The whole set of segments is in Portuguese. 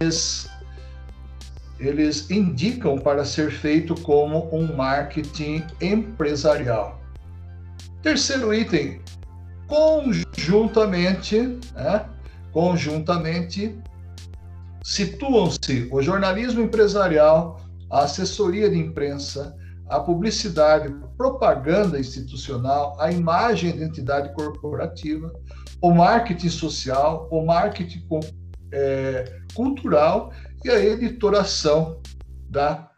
eles eles indicam para ser feito como um marketing empresarial. Terceiro item, conjuntamente, né? conjuntamente situam-se o jornalismo empresarial, a assessoria de imprensa, a publicidade, propaganda institucional, a imagem e identidade corporativa, o marketing social, o marketing é, cultural e a editoração da,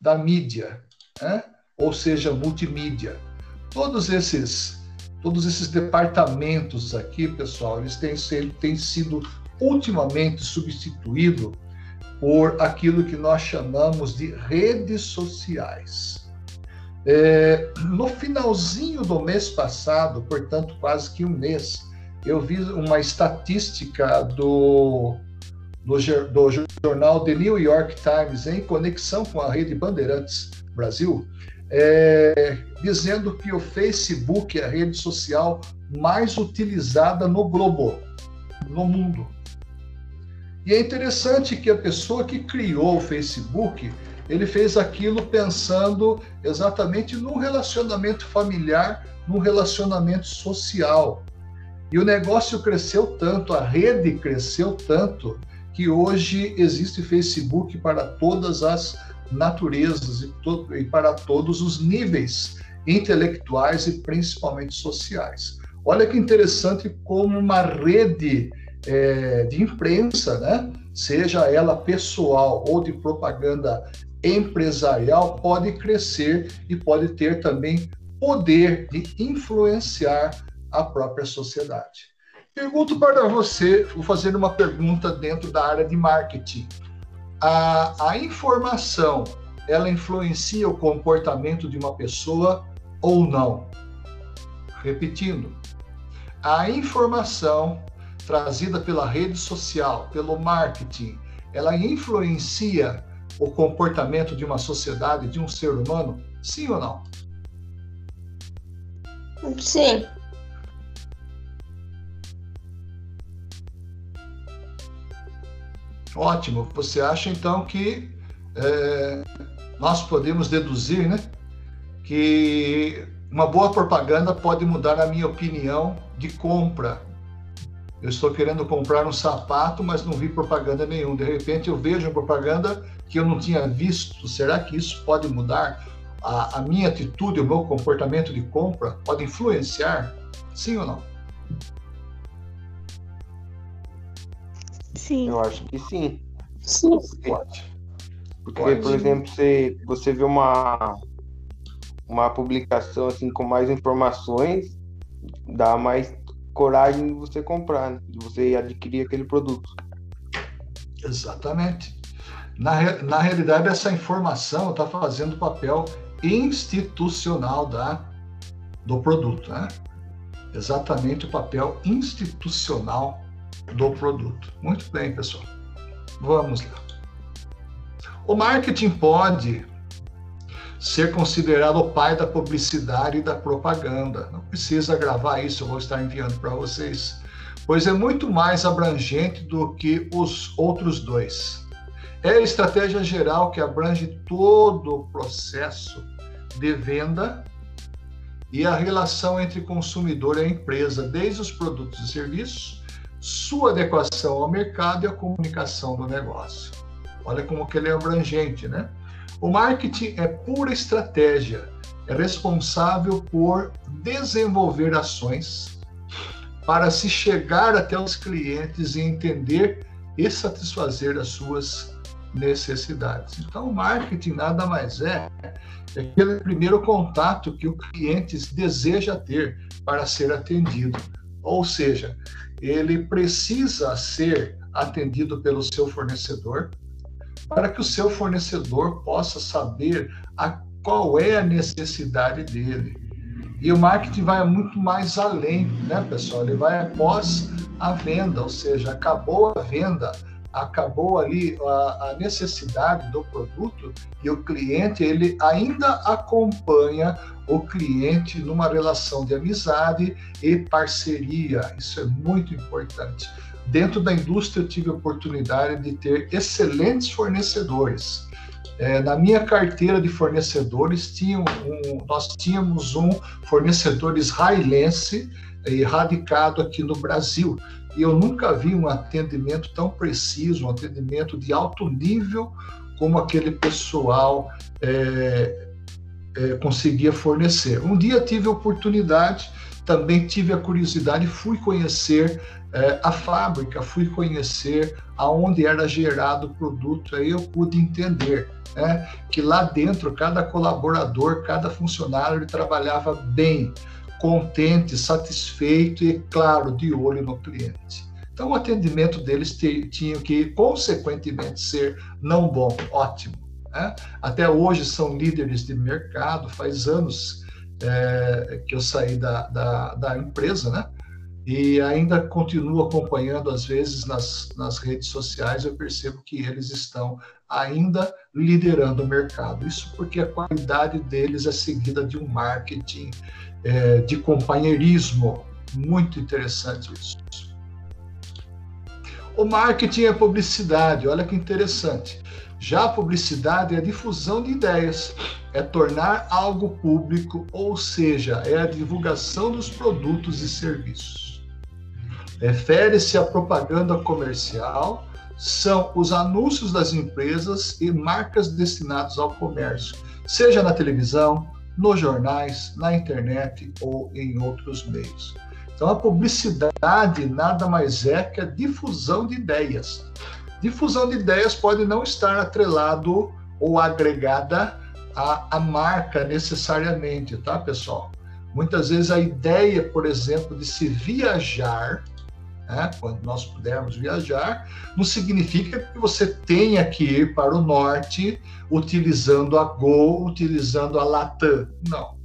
da mídia, né? ou seja, multimídia. Todos esses, todos esses departamentos aqui, pessoal, eles têm, têm sido ultimamente substituídos por aquilo que nós chamamos de redes sociais. É, no finalzinho do mês passado, portanto, quase que um mês, eu vi uma estatística do, do, do jornal The New York Times, em conexão com a rede Bandeirantes Brasil, é, dizendo que o Facebook é a rede social mais utilizada no globo, no mundo. E é interessante que a pessoa que criou o Facebook, ele fez aquilo pensando exatamente no relacionamento familiar, no relacionamento social. E o negócio cresceu tanto, a rede cresceu tanto, que hoje existe Facebook para todas as naturezas e, to e para todos os níveis intelectuais e principalmente sociais. Olha que interessante como uma rede é, de imprensa, né, seja ela pessoal ou de propaganda empresarial, pode crescer e pode ter também poder de influenciar a própria sociedade. Pergunto para você, vou fazer uma pergunta dentro da área de marketing. A, a informação, ela influencia o comportamento de uma pessoa ou não? Repetindo, a informação trazida pela rede social, pelo marketing, ela influencia o comportamento de uma sociedade, de um ser humano? Sim ou não? Sim. Ótimo. Você acha então que é, nós podemos deduzir, né, que uma boa propaganda pode mudar a minha opinião de compra. Eu estou querendo comprar um sapato, mas não vi propaganda nenhuma. De repente eu vejo uma propaganda que eu não tinha visto. Será que isso pode mudar a, a minha atitude, o meu comportamento de compra? Pode influenciar? Sim ou não? Sim. Eu acho que sim. Sim. Pode. Porque, Pode. por exemplo, você, você vê uma, uma publicação assim com mais informações, dá mais coragem de você comprar, né? de você adquirir aquele produto. Exatamente. Na, na realidade, essa informação está fazendo o papel institucional da, do produto, né? Exatamente o papel institucional do produto. Muito bem, pessoal. Vamos lá. O marketing pode ser considerado o pai da publicidade e da propaganda. Não precisa gravar isso, eu vou estar enviando para vocês, pois é muito mais abrangente do que os outros dois. É a estratégia geral que abrange todo o processo de venda e a relação entre consumidor e empresa, desde os produtos e serviços sua adequação ao mercado e a comunicação do negócio. Olha como que ele é abrangente, né? O marketing é pura estratégia, é responsável por desenvolver ações para se chegar até os clientes e entender e satisfazer as suas necessidades. Então, o marketing nada mais é, é aquele primeiro contato que o cliente deseja ter para ser atendido. Ou seja, ele precisa ser atendido pelo seu fornecedor para que o seu fornecedor possa saber a, qual é a necessidade dele. E o marketing vai muito mais além, né, pessoal? Ele vai após a venda, ou seja, acabou a venda, acabou ali a, a, necessidade do produto e o cliente ele ainda acompanha o cliente numa relação de amizade e parceria. Isso é muito importante. Dentro da indústria, eu tive a oportunidade de ter excelentes fornecedores. É, na minha carteira de fornecedores, tinha um, nós tínhamos um fornecedor israelense eh, radicado aqui no Brasil. E eu nunca vi um atendimento tão preciso, um atendimento de alto nível como aquele pessoal é, é, conseguia fornecer. Um dia tive a oportunidade, também tive a curiosidade, fui conhecer é, a fábrica, fui conhecer aonde era gerado o produto, aí eu pude entender né, que lá dentro cada colaborador, cada funcionário ele trabalhava bem, contente, satisfeito e, claro, de olho no cliente. Então, o atendimento deles tinha que, consequentemente, ser não bom, ótimo. Né? Até hoje são líderes de mercado, faz anos é, que eu saí da, da, da, empresa, né? E ainda continuo acompanhando, às vezes, nas, nas redes sociais, eu percebo que eles estão ainda liderando o mercado. Isso porque a qualidade deles é seguida de um marketing é, de companheirismo. Muito interessante isso. O marketing é publicidade, olha que interessante. Já a publicidade é a difusão de ideias, é tornar algo público, ou seja, é a divulgação dos produtos e serviços. Refere-se à propaganda comercial, são os anúncios das empresas e marcas destinados ao comércio, seja na televisão, nos jornais, na internet ou em outros meios. Então, a publicidade nada mais é que a difusão de ideias. Difusão de ideias pode não estar atrelado ou agregada à, à marca necessariamente, tá, pessoal? Muitas vezes a ideia, por exemplo, de se viajar, né, quando nós pudermos viajar, não significa que você tenha que ir para o norte utilizando a Gol, utilizando a Latam. Não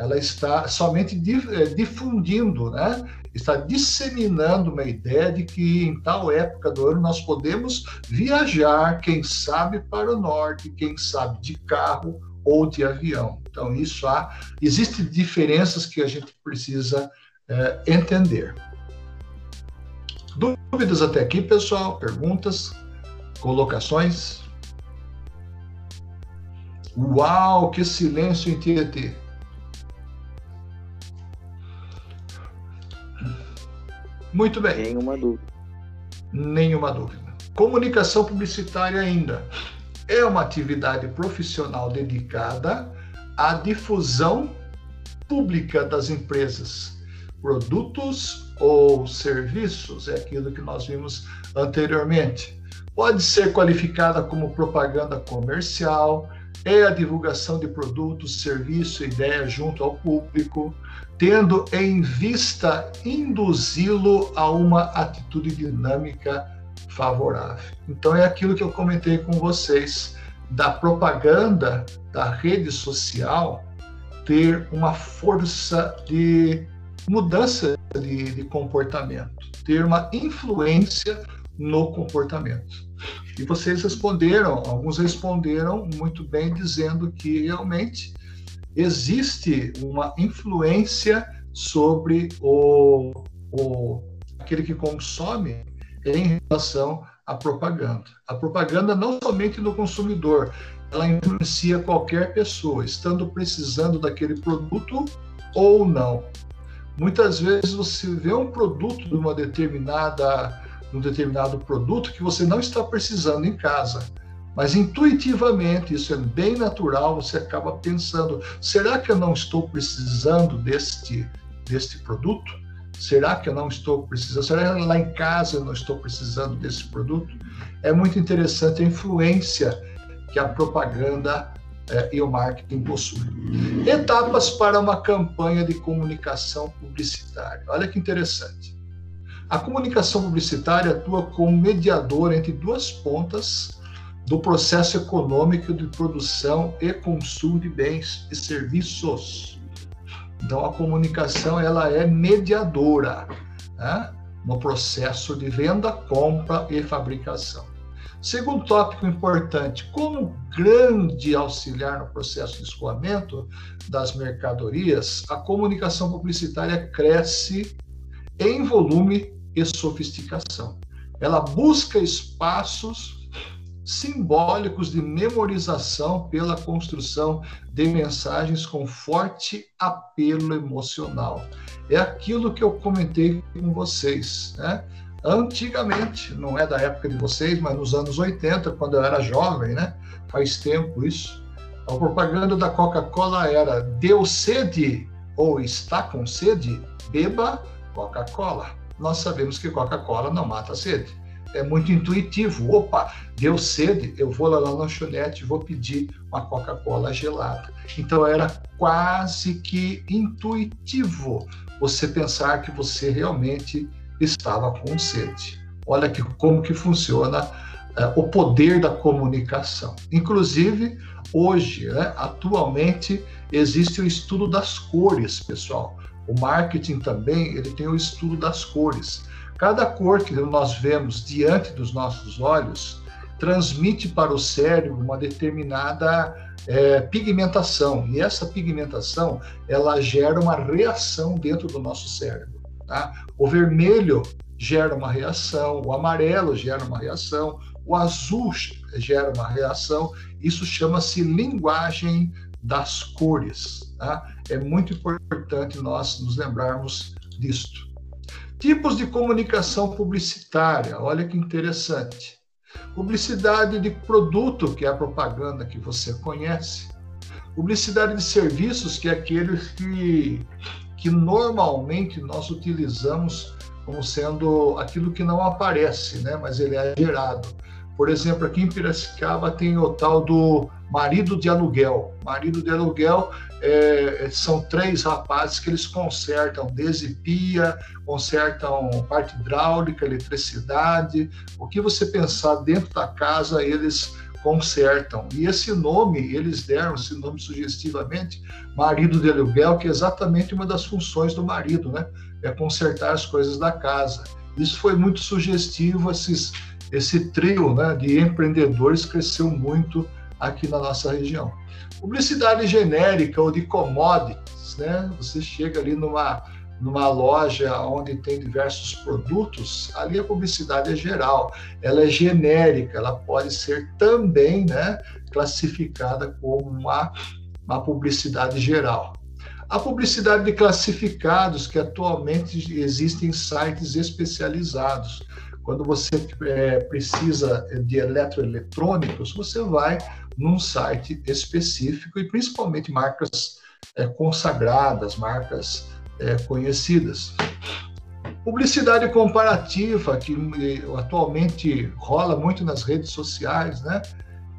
ela está somente eh, difundindo, né? Está disseminando uma ideia de que em tal época do ano nós podemos viajar, quem sabe para o norte, quem sabe de carro ou de avião. Então isso há, existem diferenças que a gente precisa é, entender. Dúvidas até aqui, pessoal? Perguntas? Colocações? Uau, que silêncio em Tietê! Muito bem. Nenhuma dúvida. Nenhuma dúvida. Comunicação publicitária ainda é uma atividade profissional dedicada à difusão pública das empresas, produtos ou serviços, é aquilo que nós vimos anteriormente. Pode ser qualificada como propaganda comercial, é a divulgação de produtos, serviço, ideia junto ao público, tendo em vista induzi-lo a uma atitude dinâmica favorável. Então é aquilo que eu comentei com vocês da propaganda da rede social ter uma força de mudança de, de comportamento, ter uma influência no comportamento. E vocês responderam, alguns responderam muito bem, dizendo que realmente existe uma influência sobre o, o aquele que consome em relação à propaganda. A propaganda não somente no consumidor, ela influencia qualquer pessoa, estando precisando daquele produto ou não. Muitas vezes você vê um produto de uma determinada um determinado produto que você não está precisando em casa. Mas intuitivamente, isso é bem natural, você acaba pensando: será que eu não estou precisando deste, deste produto? Será que eu não estou precisando? Será que lá em casa eu não estou precisando desse produto? É muito interessante a influência que a propaganda eh, e o marketing possuem. Etapas para uma campanha de comunicação publicitária. Olha que interessante. A comunicação publicitária atua como mediador entre duas pontas do processo econômico de produção e consumo de bens e serviços. Então, a comunicação ela é mediadora né, no processo de venda, compra e fabricação. Segundo tópico importante, como grande auxiliar no processo de escoamento das mercadorias, a comunicação publicitária cresce em volume e sofisticação. Ela busca espaços simbólicos de memorização pela construção de mensagens com forte apelo emocional. É aquilo que eu comentei com vocês, né? Antigamente, não é da época de vocês, mas nos anos 80, quando eu era jovem, né? Faz tempo isso. A propaganda da Coca-Cola era: deu sede ou está com sede? Beba Coca-Cola. Nós sabemos que Coca-Cola não mata a sede. É muito intuitivo. Opa, deu sede, eu vou lá na lanchonete e vou pedir uma Coca-Cola gelada. Então era quase que intuitivo você pensar que você realmente estava com sede. Olha que, como que funciona é, o poder da comunicação. Inclusive, hoje, né, atualmente, existe o estudo das cores, pessoal. O marketing também ele tem o estudo das cores. Cada cor que nós vemos diante dos nossos olhos transmite para o cérebro uma determinada é, pigmentação e essa pigmentação ela gera uma reação dentro do nosso cérebro. Tá? O vermelho gera uma reação, o amarelo gera uma reação, o azul gera uma reação. Isso chama-se linguagem das cores. Tá? É muito importante nós nos lembrarmos disto. Tipos de comunicação publicitária, olha que interessante. Publicidade de produto, que é a propaganda que você conhece. Publicidade de serviços, que é aqueles que que normalmente nós utilizamos como sendo aquilo que não aparece, né? mas ele é gerado. Por exemplo, aqui em Piracicaba tem o tal do marido de aluguel. Marido de aluguel é, são três rapazes que eles consertam desde pia, consertam parte hidráulica, eletricidade. O que você pensar dentro da casa, eles consertam. E esse nome, eles deram esse nome sugestivamente, marido de aluguel, que é exatamente uma das funções do marido, né? É consertar as coisas da casa. Isso foi muito sugestivo, esses, esse trio né, de empreendedores cresceu muito aqui na nossa região. Publicidade genérica ou de commodities, né? Você chega ali numa numa loja onde tem diversos produtos, ali a publicidade é geral, ela é genérica, ela pode ser também né, classificada como uma, uma publicidade geral. A publicidade de classificados, que atualmente existem sites especializados. Quando você é, precisa de eletroeletrônicos, você vai num site específico e principalmente marcas é, consagradas, marcas é, conhecidas. Publicidade comparativa, que eh, atualmente rola muito nas redes sociais, né?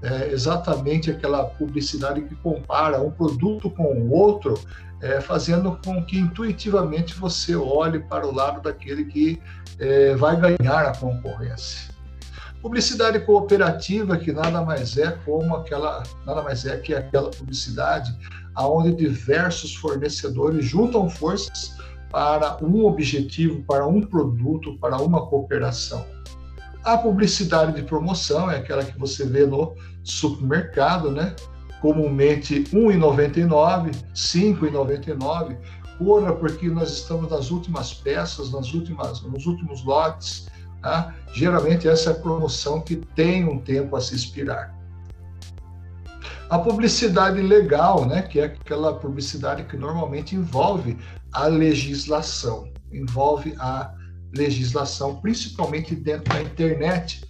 É exatamente aquela publicidade que compara um produto com o outro, é, fazendo com que intuitivamente você olhe para o lado daquele que é, vai ganhar a concorrência. Publicidade cooperativa, que nada mais é como aquela, nada mais é que aquela publicidade aonde diversos fornecedores juntam forças para um objetivo, para um produto, para uma cooperação. A publicidade de promoção é aquela que você vê no supermercado, né? Comumente R$ 1,99, R$ 5,99. Corra porque nós estamos nas últimas peças, nas últimas, nos últimos lotes. Tá? Geralmente essa é a promoção que tem um tempo a se expirar. A publicidade legal, né, que é aquela publicidade que normalmente envolve a legislação, envolve a legislação, principalmente dentro da internet.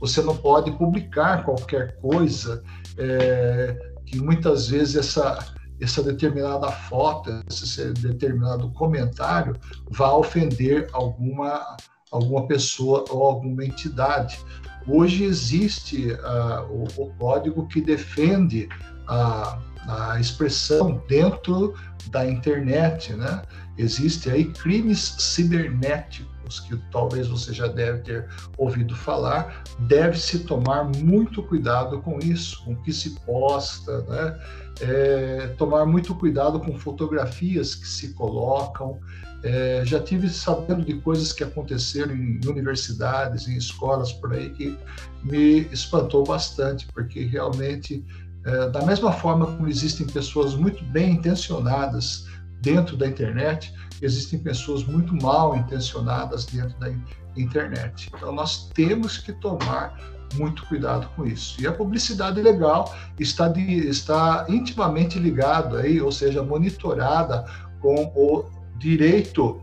Você não pode publicar qualquer coisa, é, que muitas vezes essa, essa determinada foto, esse determinado comentário vai ofender alguma, alguma pessoa ou alguma entidade. Hoje existe uh, o, o, código que defende a, a expressão dentro da internet, né? Existe aí crimes cibernéticos que talvez você já deve ter ouvido falar. Deve-se tomar muito cuidado com isso, com o que se posta, né? É, tomar muito cuidado com fotografias que se colocam É, já tive sabendo de coisas que aconteceram em universidades, em escolas por aí, que me espantou bastante, porque realmente, é, da mesma forma como existem pessoas muito bem intencionadas dentro da internet, existem pessoas muito mal intencionadas dentro da internet. Então, nós temos que tomar muito cuidado com isso. E a publicidade legal está, de, está intimamente ligado aí, ou seja, monitorada com o direito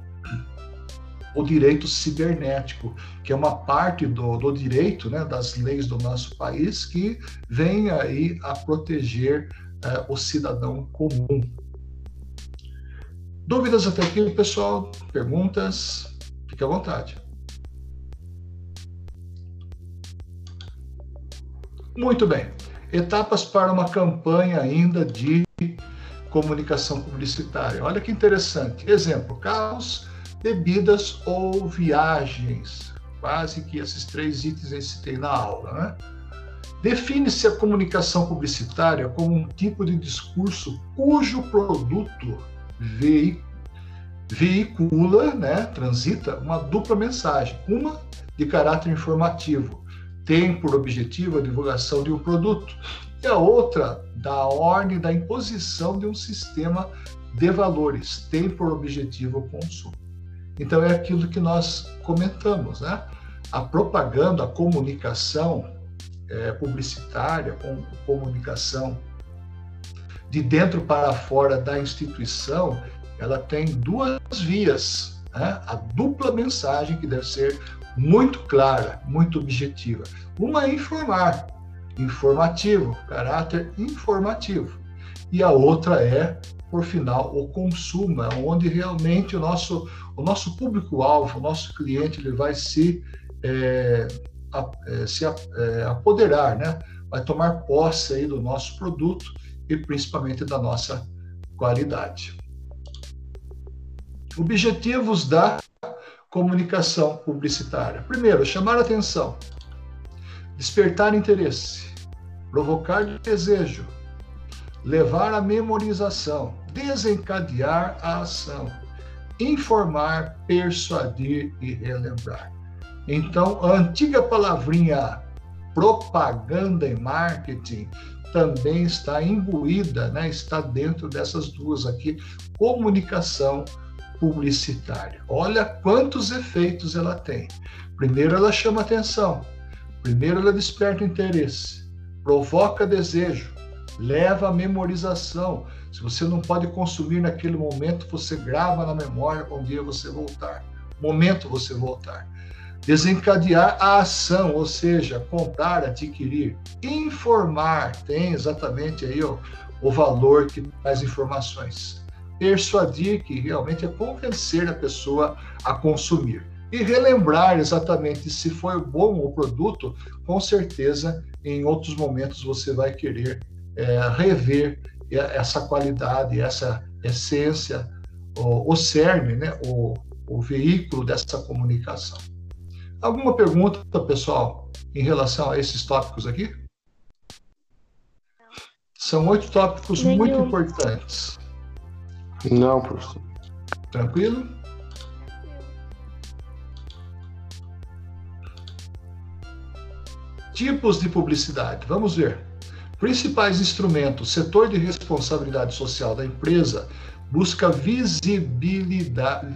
o direito cibernético, que é uma parte do, do direito, né, das leis do nosso país, que vem aí a proteger eh, o cidadão comum. Dúvidas até aqui, pessoal? Perguntas? Fique à vontade. Muito bem. Etapas para uma campanha ainda de comunicação publicitária. Olha que interessante. Exemplo: carros, bebidas ou viagens. Quase que esses três itens eu citei na aula, né? Define-se a comunicação publicitária como um tipo de discurso cujo produto veicula, né, transita uma dupla mensagem, uma de caráter informativo, tem por objetivo a divulgação de um produto, e a outra da ordem da imposição de um sistema de valores, tem por objetivo o consumo. Então é aquilo que nós comentamos, né? A propaganda, a comunicação é, publicitária, com comunicação de dentro para fora da instituição, ela tem duas vias. Né? A dupla mensagem que deve ser muito clara, muito objetiva. Uma é informar, informativo, caráter informativo. E a outra é, por final, o consumo, é onde realmente o nosso, o nosso público-alvo, o nosso cliente, ele vai se, é, a, é, se a, é, apoderar, né? vai tomar posse aí do nosso produto e principalmente da nossa qualidade. Objetivos da comunicação publicitária. Primeiro, chamar atenção, despertar interesse, provocar desejo, levar à memorização, desencadear a ação, informar, persuadir e relembrar. Então, a antiga palavrinha propaganda e marketing também está imbuída, né, está dentro dessas duas aqui, comunicação publicitária. Olha quantos efeitos ela tem. Primeiro, ela chama atenção. Primeiro, ela desperta interesse, provoca desejo, leva a memorização. Se você não pode consumir naquele momento, você grava na memória um dia você voltar. Momento você voltar. Desencadear a ação, ou seja, comprar, adquirir, informar, tem exatamente aí ó, o valor que traz informações persuadir, que realmente é convencer a pessoa a consumir. E relembrar exatamente se foi bom o produto, com certeza em outros momentos você vai querer é, rever essa qualidade, essa essência, o, o cerne, né, o, o veículo dessa comunicação. Alguma pergunta, pessoal, em relação a esses tópicos aqui? São oito tópicos Nenhum. muito importantes. Não, professor. Tranquilo? Tipos de publicidade. Vamos ver. Principais instrumentos. Setor de responsabilidade social da empresa busca visibilidade,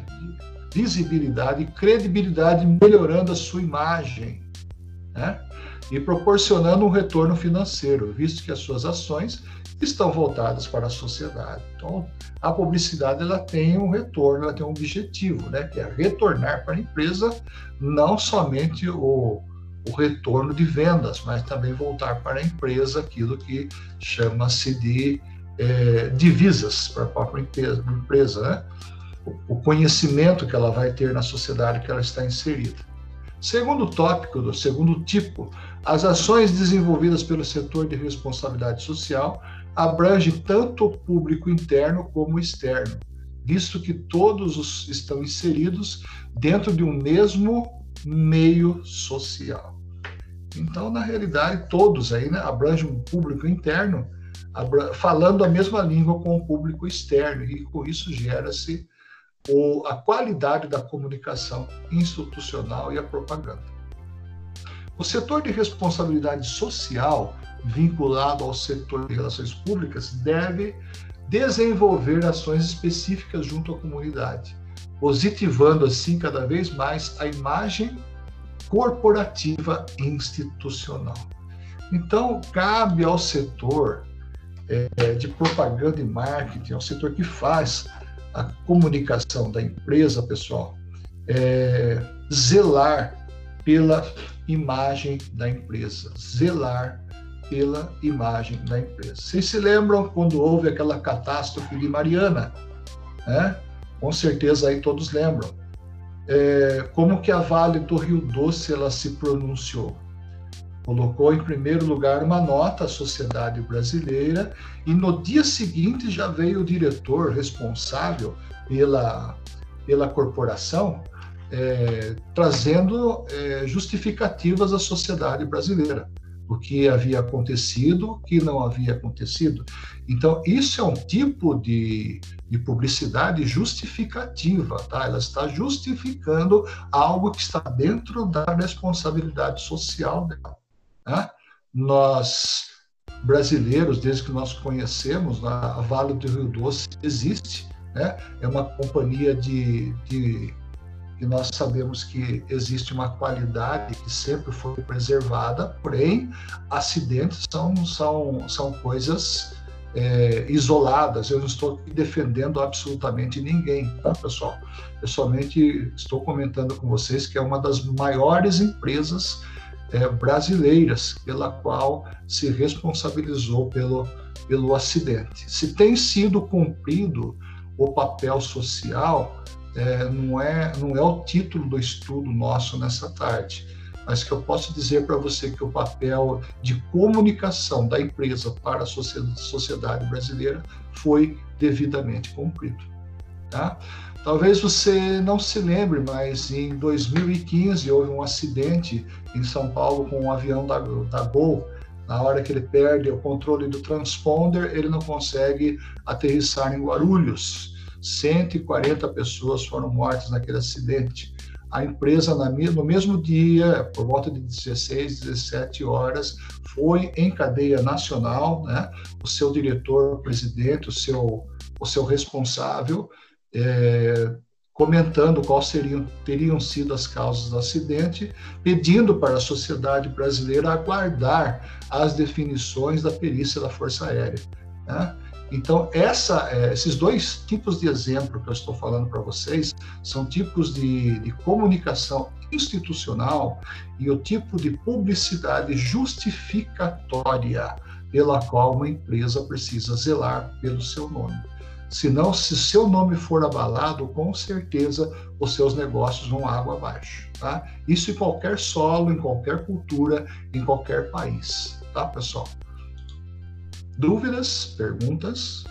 visibilidade e credibilidade, melhorando a sua imagem. Né? E proporcionando um retorno financeiro, visto que as suas ações estão voltadas para a sociedade. Então, a publicidade ela tem um retorno, ela tem um objetivo, né, que é retornar para a empresa não somente o, o retorno de vendas, mas também voltar para a empresa aquilo que chama-se de é, divisas para a própria empresa, né? O, o conhecimento que ela vai ter na sociedade que ela está inserida. Segundo tópico, do segundo tipo, as ações desenvolvidas pelo setor de responsabilidade social abrange tanto o público interno como externo, visto que todos os estão inseridos dentro de um mesmo meio social. Então, na realidade, todos aí né, abrangem um público interno, falando a mesma língua com o público externo, e com isso gera-se ou a qualidade da comunicação institucional e a propaganda. O setor de responsabilidade social, vinculado ao setor de relações públicas, deve desenvolver ações específicas junto à comunidade, positivando assim cada vez mais a imagem corporativa institucional. Então, cabe ao setor é, de propaganda e marketing, ao setor que faz a comunicação da empresa, pessoal, é, zelar pela imagem da empresa, zelar pela imagem da empresa. Vocês se lembram quando houve aquela catástrofe de Mariana? Né? Com certeza aí todos lembram. É, como que a Vale do Rio Doce ela se pronunciou? Colocou em primeiro lugar uma nota à sociedade brasileira e no dia seguinte já veio o diretor responsável pela, pela corporação é, trazendo é, justificativas à sociedade brasileira o que havia acontecido, o que não havia acontecido. Então, isso é um tipo de, de publicidade justificativa, tá? Ela está justificando algo que está dentro da responsabilidade social dela. Né? Nós, brasileiros, desde que nós conhecemos, a Vale do Rio Doce existe, né? é uma companhia de, de que nós sabemos que existe uma qualidade que sempre foi preservada, porém, acidentes são, são, são coisas é, isoladas. Eu não estou defendendo absolutamente ninguém, tá, pessoal? Eu somente estou comentando com vocês que é uma das maiores empresas é, brasileiras pela qual se responsabilizou pelo, pelo acidente. Se tem sido cumprido o papel social, é, não, é, não é o título do estudo nosso nessa tarde, mas que eu posso dizer para você que o papel de comunicação da empresa para a sociedade brasileira foi devidamente cumprido. Tá? Talvez você não se lembre, mas em 2015 houve um acidente em São Paulo com um avião da, da Gol. Na hora que ele perde o controle do transponder, ele não consegue aterrissar em Guarulhos. 140 pessoas foram mortas naquele acidente. A empresa, no mesmo dia, por volta de 16, 17 horas, foi em cadeia nacional, né? o seu diretor, o presidente, o seu, o seu responsável, é, comentando quais seriam, teriam sido as causas do acidente, pedindo para a sociedade brasileira aguardar as definições da perícia da Força Aérea. Né? Então, essa, é, esses dois tipos de exemplo que eu estou falando para vocês são tipos de, de comunicação institucional e o tipo de publicidade justificatória pela qual uma empresa precisa zelar pelo seu nome. Senão, se seu nome for abalado, com certeza os seus negócios vão água abaixo. Tá? Isso em qualquer solo, em qualquer cultura, em qualquer país. Tá, pessoal? Dúvidas? Perguntas?